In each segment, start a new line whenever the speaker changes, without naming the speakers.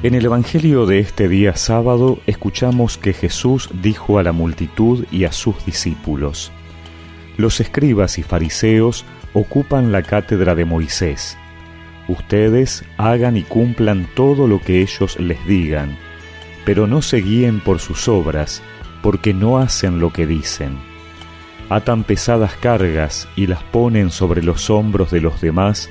En el Evangelio de este día sábado escuchamos que Jesús dijo a la multitud y a sus discípulos, Los escribas y fariseos ocupan la cátedra de Moisés. Ustedes hagan y cumplan todo lo que ellos les digan, pero no se guíen por sus obras, porque no hacen lo que dicen. Atan pesadas cargas y las ponen sobre los hombros de los demás,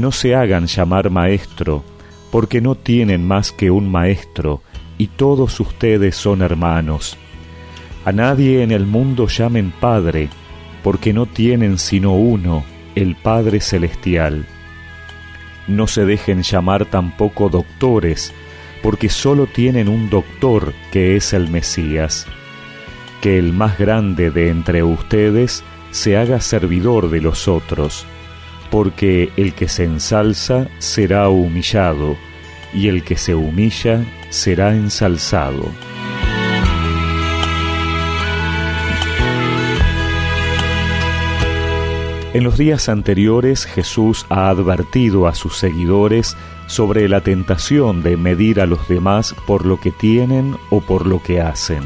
no se hagan llamar maestro, porque no tienen más que un maestro, y todos ustedes son hermanos. A nadie en el mundo llamen Padre, porque no tienen sino uno, el Padre Celestial. No se dejen llamar tampoco doctores, porque sólo tienen un doctor que es el Mesías. Que el más grande de entre ustedes se haga servidor de los otros porque el que se ensalza será humillado, y el que se humilla será ensalzado. En los días anteriores Jesús ha advertido a sus seguidores sobre la tentación de medir a los demás por lo que tienen o por lo que hacen.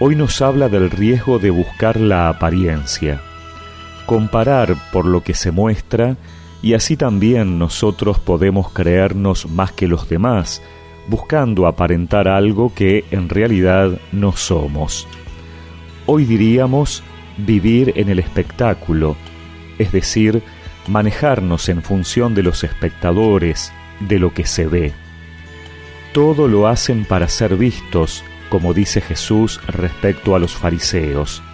Hoy nos habla del riesgo de buscar la apariencia comparar por lo que se muestra y así también nosotros podemos creernos más que los demás, buscando aparentar algo que en realidad no somos. Hoy diríamos vivir en el espectáculo, es decir, manejarnos en función de los espectadores, de lo que se ve. Todo lo hacen para ser vistos, como dice Jesús respecto a los fariseos.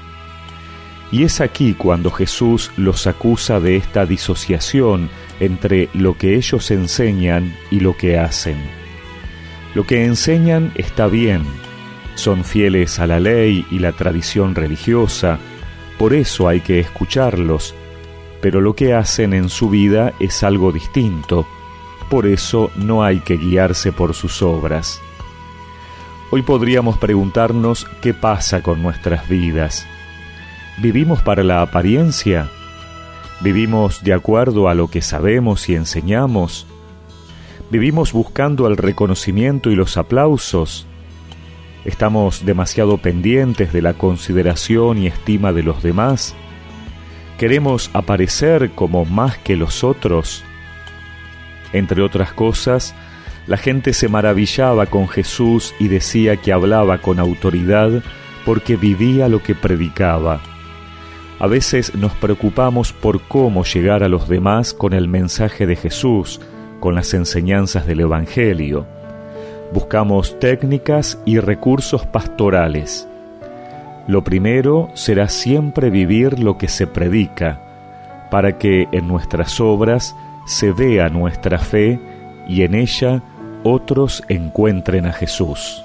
Y es aquí cuando Jesús los acusa de esta disociación entre lo que ellos enseñan y lo que hacen. Lo que enseñan está bien, son fieles a la ley y la tradición religiosa, por eso hay que escucharlos, pero lo que hacen en su vida es algo distinto, por eso no hay que guiarse por sus obras. Hoy podríamos preguntarnos qué pasa con nuestras vidas ¿Vivimos para la apariencia? ¿Vivimos de acuerdo a lo que sabemos y enseñamos? ¿Vivimos buscando el reconocimiento y los aplausos? ¿Estamos demasiado pendientes de la consideración y estima de los demás? ¿Queremos aparecer como más que los otros? Entre otras cosas, la gente se maravillaba con Jesús y decía que hablaba con autoridad porque vivía lo que predicaba. A veces nos preocupamos por cómo llegar a los demás con el mensaje de Jesús, con las enseñanzas del Evangelio. Buscamos técnicas y recursos pastorales. Lo primero será siempre vivir lo que se predica, para que en nuestras obras se vea nuestra fe y en ella otros encuentren a Jesús.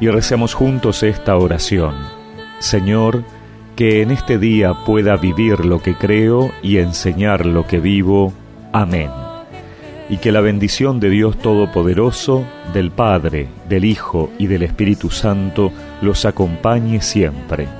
y recemos juntos esta oración. Señor, que en este día pueda vivir lo que creo y enseñar lo que vivo. Amén. Y que la bendición de Dios Todopoderoso, del Padre, del Hijo y del Espíritu Santo los acompañe siempre